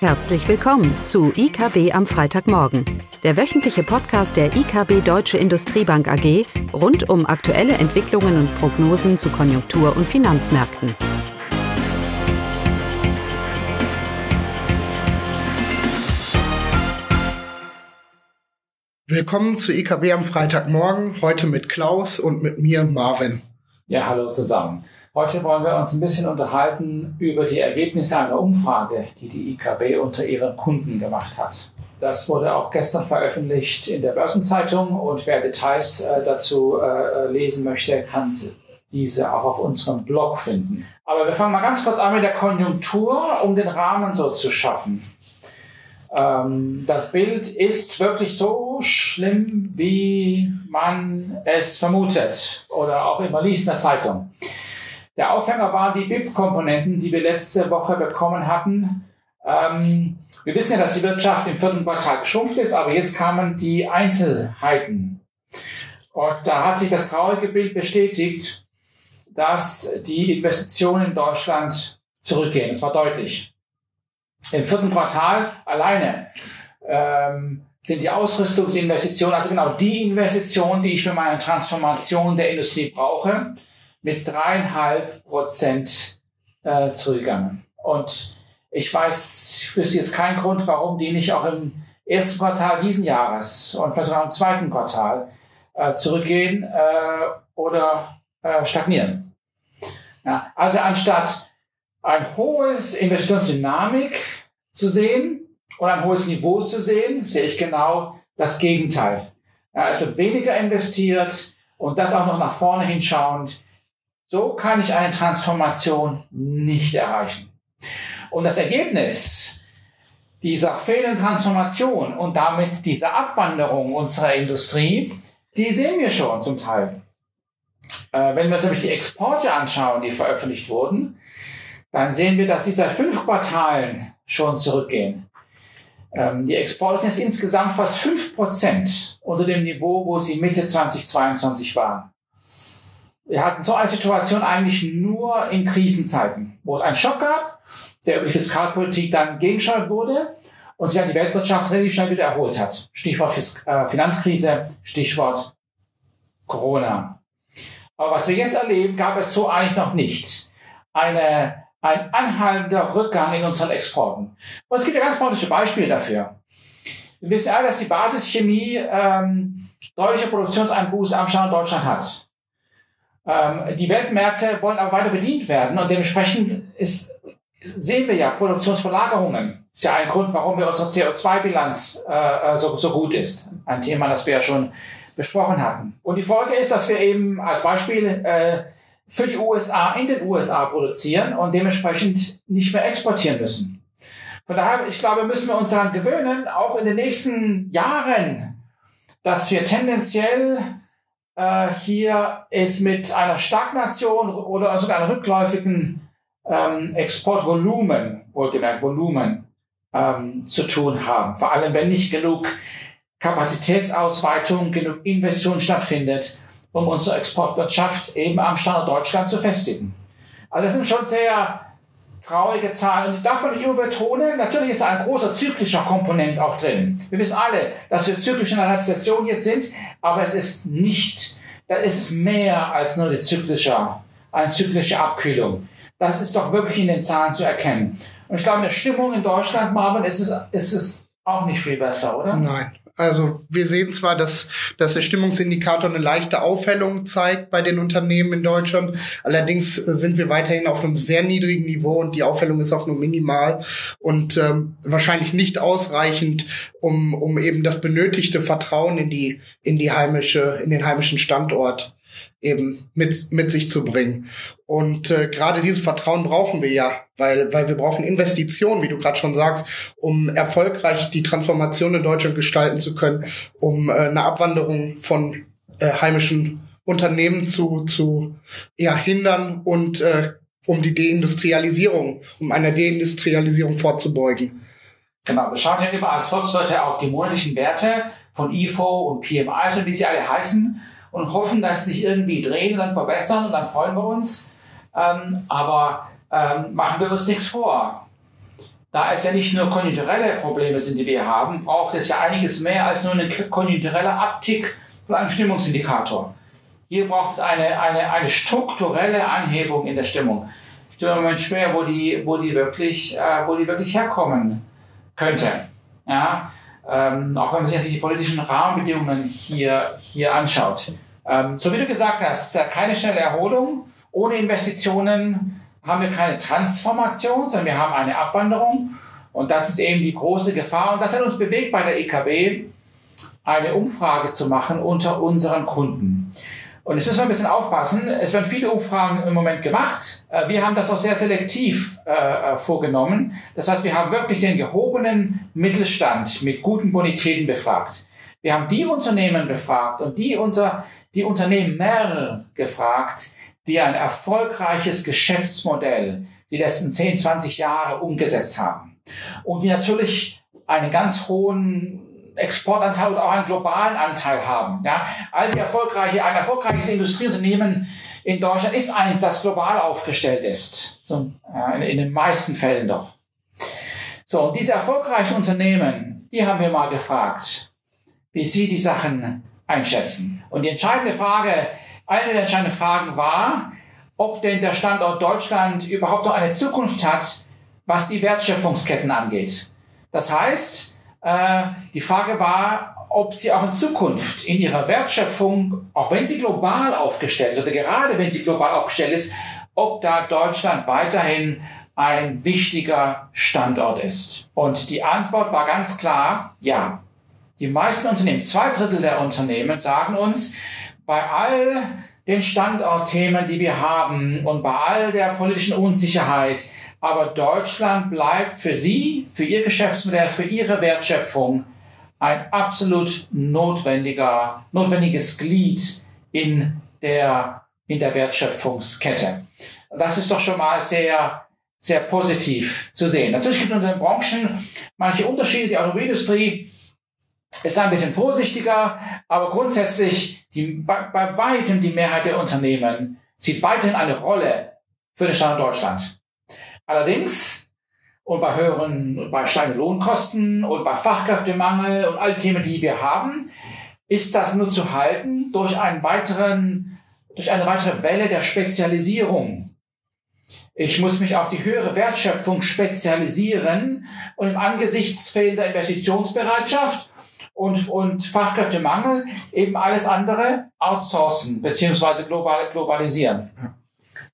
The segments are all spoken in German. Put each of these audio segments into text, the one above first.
Herzlich willkommen zu IKB am Freitagmorgen, der wöchentliche Podcast der IKB Deutsche Industriebank AG rund um aktuelle Entwicklungen und Prognosen zu Konjunktur- und Finanzmärkten. Willkommen zu IKB am Freitagmorgen, heute mit Klaus und mit mir Marvin. Ja, hallo zusammen. Heute wollen wir uns ein bisschen unterhalten über die Ergebnisse einer Umfrage, die die IKB unter ihren Kunden gemacht hat. Das wurde auch gestern veröffentlicht in der Börsenzeitung und wer Details äh, dazu äh, lesen möchte, kann diese auch auf unserem Blog finden. Aber wir fangen mal ganz kurz an mit der Konjunktur, um den Rahmen so zu schaffen. Ähm, das Bild ist wirklich so schlimm, wie man es vermutet oder auch immer liest in der Zeitung. Der Aufhänger waren die BIP-Komponenten, die wir letzte Woche bekommen hatten. Ähm, wir wissen ja, dass die Wirtschaft im vierten Quartal geschrumpft ist, aber jetzt kamen die Einzelheiten. Und da hat sich das traurige Bild bestätigt, dass die Investitionen in Deutschland zurückgehen. Es war deutlich. Im vierten Quartal alleine ähm, sind die Ausrüstungsinvestitionen, also genau die Investitionen, die ich für meine Transformation der Industrie brauche, mit dreieinhalb Prozent äh, zurückgegangen. Und ich weiß, ich wüsste jetzt keinen Grund, warum die nicht auch im ersten Quartal diesen Jahres und vielleicht sogar im zweiten Quartal äh, zurückgehen äh, oder äh, stagnieren. Ja, also anstatt ein hohes Investitionsdynamik zu sehen und ein hohes Niveau zu sehen, sehe ich genau das Gegenteil. Ja, es wird weniger investiert und das auch noch nach vorne hinschauend. So kann ich eine Transformation nicht erreichen. Und das Ergebnis dieser fehlenden Transformation und damit dieser Abwanderung unserer Industrie, die sehen wir schon zum Teil. Äh, wenn wir uns nämlich die Exporte anschauen, die veröffentlicht wurden, dann sehen wir, dass sie seit fünf Quartalen schon zurückgehen. Ähm, die Exporte sind jetzt insgesamt fast fünf Prozent unter dem Niveau, wo sie Mitte 2022 waren. Wir hatten so eine Situation eigentlich nur in Krisenzeiten, wo es einen Schock gab, der über die Fiskalpolitik dann gegenschaltet wurde und sich dann die Weltwirtschaft relativ schnell wieder erholt hat. Stichwort äh, Finanzkrise, Stichwort Corona. Aber was wir jetzt erleben, gab es so eigentlich noch nicht. Eine ein anhaltender Rückgang in unseren Exporten. Und es gibt ja ganz praktische Beispiele dafür. Wir wissen alle, dass die Basischemie ähm, deutliche Produktionseinbußen am Standort Deutschland hat. Ähm, die Weltmärkte wollen aber weiter bedient werden und dementsprechend ist, sehen wir ja Produktionsverlagerungen. Ist ja ein Grund, warum wir unsere CO2-Bilanz äh, äh, so, so gut ist. Ein Thema, das wir ja schon besprochen hatten. Und die Folge ist, dass wir eben als Beispiel äh, für die USA in den USA produzieren und dementsprechend nicht mehr exportieren müssen. Von daher, ich glaube, müssen wir uns daran gewöhnen, auch in den nächsten Jahren, dass wir tendenziell äh, hier es mit einer Stagnation oder sogar einem rückläufigen ähm, Exportvolumen, wohlgemerkt Volumen, ähm, zu tun haben. Vor allem, wenn nicht genug Kapazitätsausweitung, genug Investition stattfindet, um unsere Exportwirtschaft eben am Standort Deutschland zu festigen. Also das sind schon sehr traurige Zahlen. Und die darf man nicht überbetonen. Natürlich ist da ein großer zyklischer Komponent auch drin. Wir wissen alle, dass wir zyklisch in einer Rezession jetzt sind, aber es ist nicht, da ist es mehr als nur eine zyklische, eine zyklische Abkühlung. Das ist doch wirklich in den Zahlen zu erkennen. Und ich glaube, in der Stimmung in Deutschland, Marvin, ist es, ist es auch nicht viel besser, oder? Nein, also wir sehen zwar, dass, dass der Stimmungsindikator eine leichte Aufhellung zeigt bei den Unternehmen in Deutschland. Allerdings sind wir weiterhin auf einem sehr niedrigen Niveau und die Aufhellung ist auch nur minimal und ähm, wahrscheinlich nicht ausreichend, um, um eben das benötigte Vertrauen in die, in die heimische, in den heimischen Standort eben mit, mit sich zu bringen. Und äh, gerade dieses Vertrauen brauchen wir ja, weil, weil wir brauchen Investitionen, wie du gerade schon sagst, um erfolgreich die Transformation in Deutschland gestalten zu können, um äh, eine Abwanderung von äh, heimischen Unternehmen zu, zu ja, hindern und äh, um die Deindustrialisierung, um einer Deindustrialisierung vorzubeugen. Genau, wir schauen ja immer als Volkswirte auf die monatlichen Werte von IFO und PMI, wie sie alle heißen und hoffen, dass sich irgendwie drehen und dann verbessern und dann freuen wir uns. Ähm, aber ähm, machen wir uns nichts vor. da es ja nicht nur konjunkturelle Probleme sind, die wir haben, braucht es ja einiges mehr als nur eine konjunkturelle Abtick von einem Stimmungsindikator. Hier braucht es eine, eine, eine strukturelle Anhebung in der Stimmung. Ich tue mir im Moment schwer, wo die, wo die wirklich, äh, wo die wirklich herkommen könnte. Ja, ähm, auch wenn man sich natürlich die politischen Rahmenbedingungen hier, hier anschaut. Ähm, so wie du gesagt hast, keine schnelle Erholung. Ohne Investitionen haben wir keine Transformation, sondern wir haben eine Abwanderung. Und das ist eben die große Gefahr. Und das hat uns bewegt bei der EKB, eine Umfrage zu machen unter unseren Kunden. Und jetzt müssen wir ein bisschen aufpassen. Es werden viele Umfragen im Moment gemacht. Äh, wir haben das auch sehr selektiv äh, äh, vorgenommen. Das heißt, wir haben wirklich den gehobenen Mittelstand mit guten Bonitäten befragt. Wir haben die Unternehmen befragt und die, unter, die Unternehmer gefragt, die ein erfolgreiches Geschäftsmodell die letzten 10, 20 Jahre umgesetzt haben. Und die natürlich einen ganz hohen Exportanteil oder auch einen globalen Anteil haben. Ja, all die erfolgreiche, ein erfolgreiches Industrieunternehmen in Deutschland ist eins, das global aufgestellt ist. So, in den meisten Fällen doch. So, und diese erfolgreichen Unternehmen, die haben wir mal gefragt, wie sie die Sachen einschätzen. Und die entscheidende Frage, eine der entscheidenden Fragen war, ob denn der Standort Deutschland überhaupt noch eine Zukunft hat, was die Wertschöpfungsketten angeht. Das heißt, äh, die Frage war, ob sie auch in Zukunft in ihrer Wertschöpfung, auch wenn sie global aufgestellt ist oder gerade wenn sie global aufgestellt ist, ob da Deutschland weiterhin ein wichtiger Standort ist. Und die Antwort war ganz klar, ja. Die meisten Unternehmen, zwei Drittel der Unternehmen sagen uns, bei all den Standortthemen, die wir haben und bei all der politischen Unsicherheit, aber Deutschland bleibt für Sie, für Ihr Geschäftsmodell, für Ihre Wertschöpfung ein absolut notwendiger, notwendiges Glied in der, in der Wertschöpfungskette. Das ist doch schon mal sehr, sehr positiv zu sehen. Natürlich gibt es in den Branchen manche Unterschiede. Die Automobilindustrie ist ein bisschen vorsichtiger, aber grundsätzlich die, bei, bei weitem die Mehrheit der Unternehmen sieht weiterhin eine Rolle für den Standort Deutschland. Allerdings, und bei höheren, bei steigenden Lohnkosten und bei Fachkräftemangel und all Themen, die wir haben, ist das nur zu halten durch einen weiteren, durch eine weitere Welle der Spezialisierung. Ich muss mich auf die höhere Wertschöpfung spezialisieren und im Angesichts fehlender Investitionsbereitschaft und, und Fachkräftemangel eben alles andere outsourcen beziehungsweise global, globalisieren.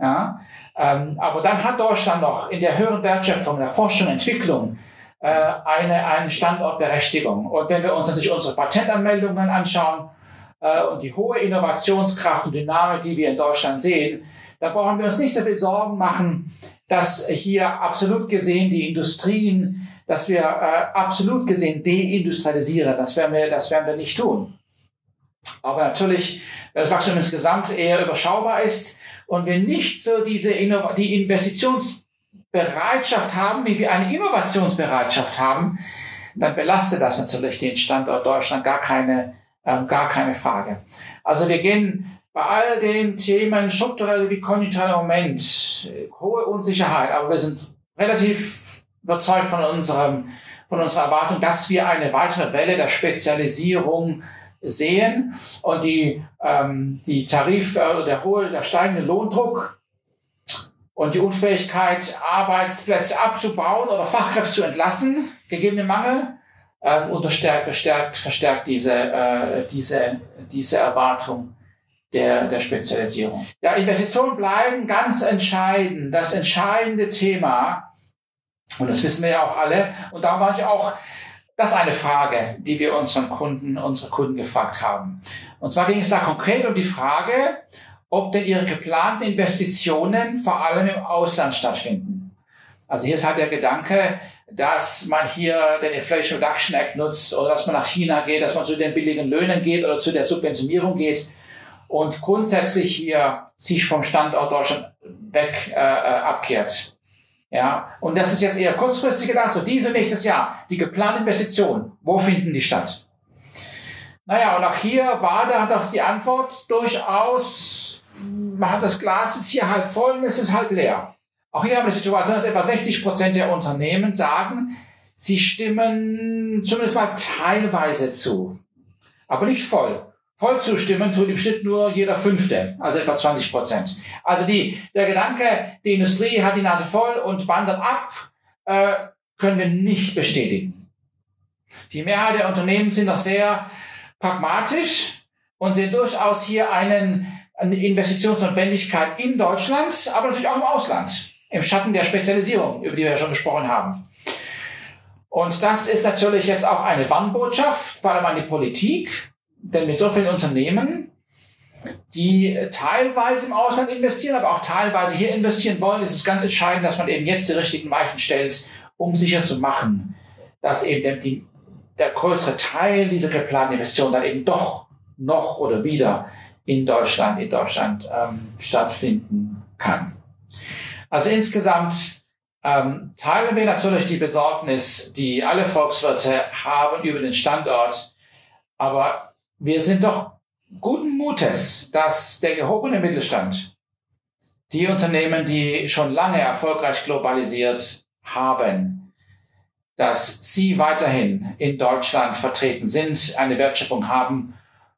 Ja, ähm, aber dann hat Deutschland noch in der höheren Wertschöpfung, der Forschung, Entwicklung äh, eine, eine Standortberechtigung. Und wenn wir uns natürlich unsere Patentanmeldungen anschauen äh, und die hohe Innovationskraft und Dynamik, die wir in Deutschland sehen, da brauchen wir uns nicht so viel Sorgen machen, dass hier absolut gesehen die Industrien, dass wir äh, absolut gesehen deindustrialisieren. Das werden wir, das werden wir nicht tun. Aber natürlich, wenn das Wachstum insgesamt eher überschaubar ist, und wir nicht so diese Innov die Investitionsbereitschaft haben, wie wir eine Innovationsbereitschaft haben, dann belastet das natürlich den Standort Deutschland gar keine, ähm, gar keine Frage. Also wir gehen bei all den Themen strukturell wie konjunktureller Moment, hohe Unsicherheit, aber wir sind relativ überzeugt von unserem, von unserer Erwartung, dass wir eine weitere Welle der Spezialisierung sehen und die, ähm, die Tarif, äh, der hohe, der steigende Lohndruck und die Unfähigkeit, Arbeitsplätze abzubauen oder Fachkräfte zu entlassen, gegebene Mangel, äh, unterstärkt, bestärkt, verstärkt diese, äh, diese, diese Erwartung der, der Spezialisierung. Ja, Investitionen bleiben ganz entscheidend, das entscheidende Thema. Und das wissen wir ja auch alle. Und da war ich auch das ist eine Frage, die wir unseren Kunden, unsere Kunden gefragt haben. Und zwar ging es da konkret um die Frage, ob denn ihre geplanten Investitionen vor allem im Ausland stattfinden. Also hier ist halt der Gedanke, dass man hier den Inflation Reduction Act nutzt oder dass man nach China geht, dass man zu den billigen Löhnen geht oder zu der Subventionierung geht und grundsätzlich hier sich vom Standort Deutschland weg äh, äh abkehrt. Ja, und das ist jetzt eher kurzfristig gedacht, so diese nächstes Jahr, die geplanten Investitionen, wo finden die statt? Naja, und auch hier war da doch die Antwort durchaus, man hat das Glas ist hier halb voll und es ist halb leer. Auch hier haben wir die Situation, dass etwa 60 Prozent der Unternehmen sagen, sie stimmen zumindest mal teilweise zu, aber nicht voll. Voll zustimmen tut im Schnitt nur jeder Fünfte, also etwa 20 Prozent. Also die, der Gedanke, die Industrie hat die Nase voll und wandert ab, äh, können wir nicht bestätigen. Die Mehrheit der Unternehmen sind noch sehr pragmatisch und sehen durchaus hier einen, eine Investitionsnotwendigkeit in Deutschland, aber natürlich auch im Ausland, im Schatten der Spezialisierung, über die wir ja schon gesprochen haben. Und das ist natürlich jetzt auch eine Warnbotschaft, vor allem an die Politik, denn mit so vielen Unternehmen, die teilweise im Ausland investieren, aber auch teilweise hier investieren wollen, ist es ganz entscheidend, dass man eben jetzt die richtigen Weichen stellt, um sicher zu machen, dass eben die, der größere Teil dieser geplanten Investitionen dann eben doch noch oder wieder in Deutschland, in Deutschland ähm, stattfinden kann. Also insgesamt ähm, teilen wir natürlich die Besorgnis, die alle Volkswirte haben über den Standort, aber wir sind doch guten Mutes, dass der gehobene Mittelstand, die Unternehmen, die schon lange erfolgreich globalisiert haben, dass sie weiterhin in Deutschland vertreten sind, eine Wertschöpfung haben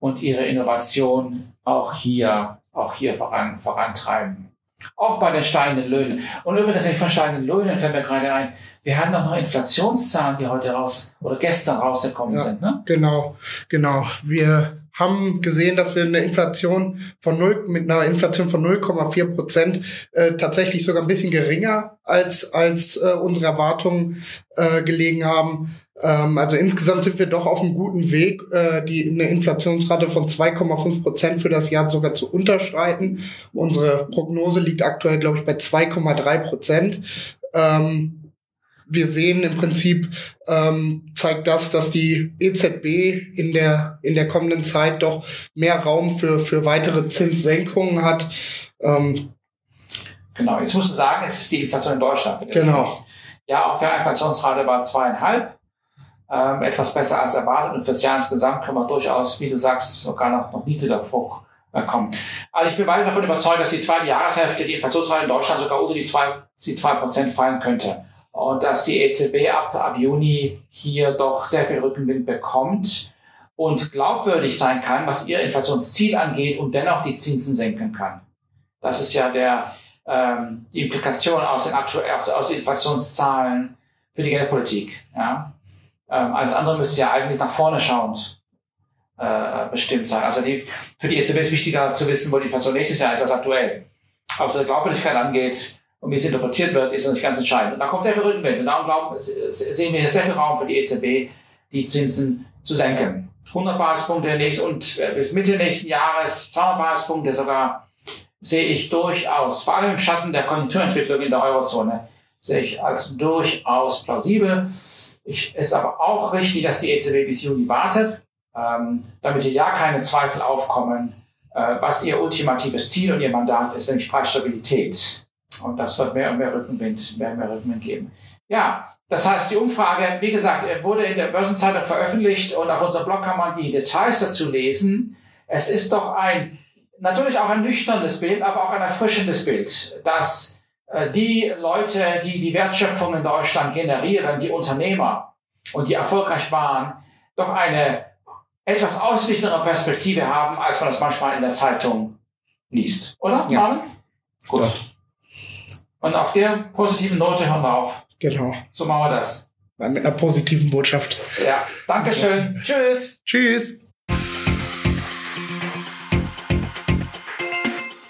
und ihre Innovation auch hier, auch hier voran, vorantreiben. Auch bei den steigenden Löhnen. Und übrigens nicht von steigenden Löhnen fällt mir gerade ein, wir hatten noch Inflationszahlen, die heute raus oder gestern rausgekommen ja, sind. Ne? Genau, genau. Wir haben gesehen, dass wir eine Inflation von null mit einer Inflation von 0,4 Prozent äh, tatsächlich sogar ein bisschen geringer als als äh, unsere Erwartungen äh, gelegen haben. Ähm, also insgesamt sind wir doch auf einem guten Weg, äh, die eine Inflationsrate von 2,5 Prozent für das Jahr sogar zu unterschreiten. Unsere Prognose liegt aktuell, glaube ich, bei 2,3 Prozent. Ähm, wir sehen im Prinzip, ähm, zeigt das, dass die EZB in der, in der kommenden Zeit doch mehr Raum für, für weitere Zinssenkungen hat. Ähm, genau, jetzt musst du sagen, es ist die Inflation in Deutschland. Genau. Ja, auch der Inflationsrate war zweieinhalb. Ähm, etwas besser als erwartet und fürs Jahr insgesamt können wir durchaus, wie du sagst, sogar noch, noch niedriger vorkommen. Also ich bin weiter davon überzeugt, dass die zweite Jahreshälfte die Inflationsrate in Deutschland sogar unter die zwei, die zwei Prozent fallen könnte und dass die EZB ab, ab Juni hier doch sehr viel Rückenwind bekommt und glaubwürdig sein kann, was ihr Inflationsziel angeht und dennoch die Zinsen senken kann. Das ist ja der, ähm, die Implikation aus den, aktuellen, aus den Inflationszahlen für die Geldpolitik. Ja? Ähm, alles andere müsste ja eigentlich nach vorne schauend äh, bestimmt sein. Also die, für die EZB ist wichtiger zu wissen, wo die Inflation nächstes Jahr ist als aktuell. Aber was die Glaubwürdigkeit angeht, und wie es interpretiert wird, ist nicht ganz entscheidend. Und da kommt sehr viel Rückenwind. Und darum glauben, sehen wir hier sehr viel Raum für die EZB, die Zinsen zu senken. 100 Basispunkte nächst, und äh, bis Mitte nächsten Jahres 200 Basispunkte sogar sehe ich durchaus, vor allem im Schatten der Konjunkturentwicklung in der Eurozone, sehe ich als durchaus plausibel. Ich, ist aber auch richtig, dass die EZB bis Juni wartet, ähm, damit hier ja keine Zweifel aufkommen, äh, was ihr ultimatives Ziel und ihr Mandat ist, nämlich Preisstabilität. Und das wird mehr und mehr Rückenwind, mehr und mehr Rückenwind geben. Ja, das heißt, die Umfrage, wie gesagt, wurde in der Börsenzeitung veröffentlicht und auf unserem Blog kann man die Details dazu lesen. Es ist doch ein, natürlich auch ein nüchternes Bild, aber auch ein erfrischendes Bild, dass äh, die Leute, die die Wertschöpfung in Deutschland generieren, die Unternehmer und die erfolgreich waren, doch eine etwas ausgeglichenere Perspektive haben, als man das manchmal in der Zeitung liest. Oder, ja. Marvin? Gut. Ja. Und auf der positiven Note hören wir auf. Genau. So machen wir das. Mit einer positiven Botschaft. Ja. Dankeschön. Tschüss. Tschüss.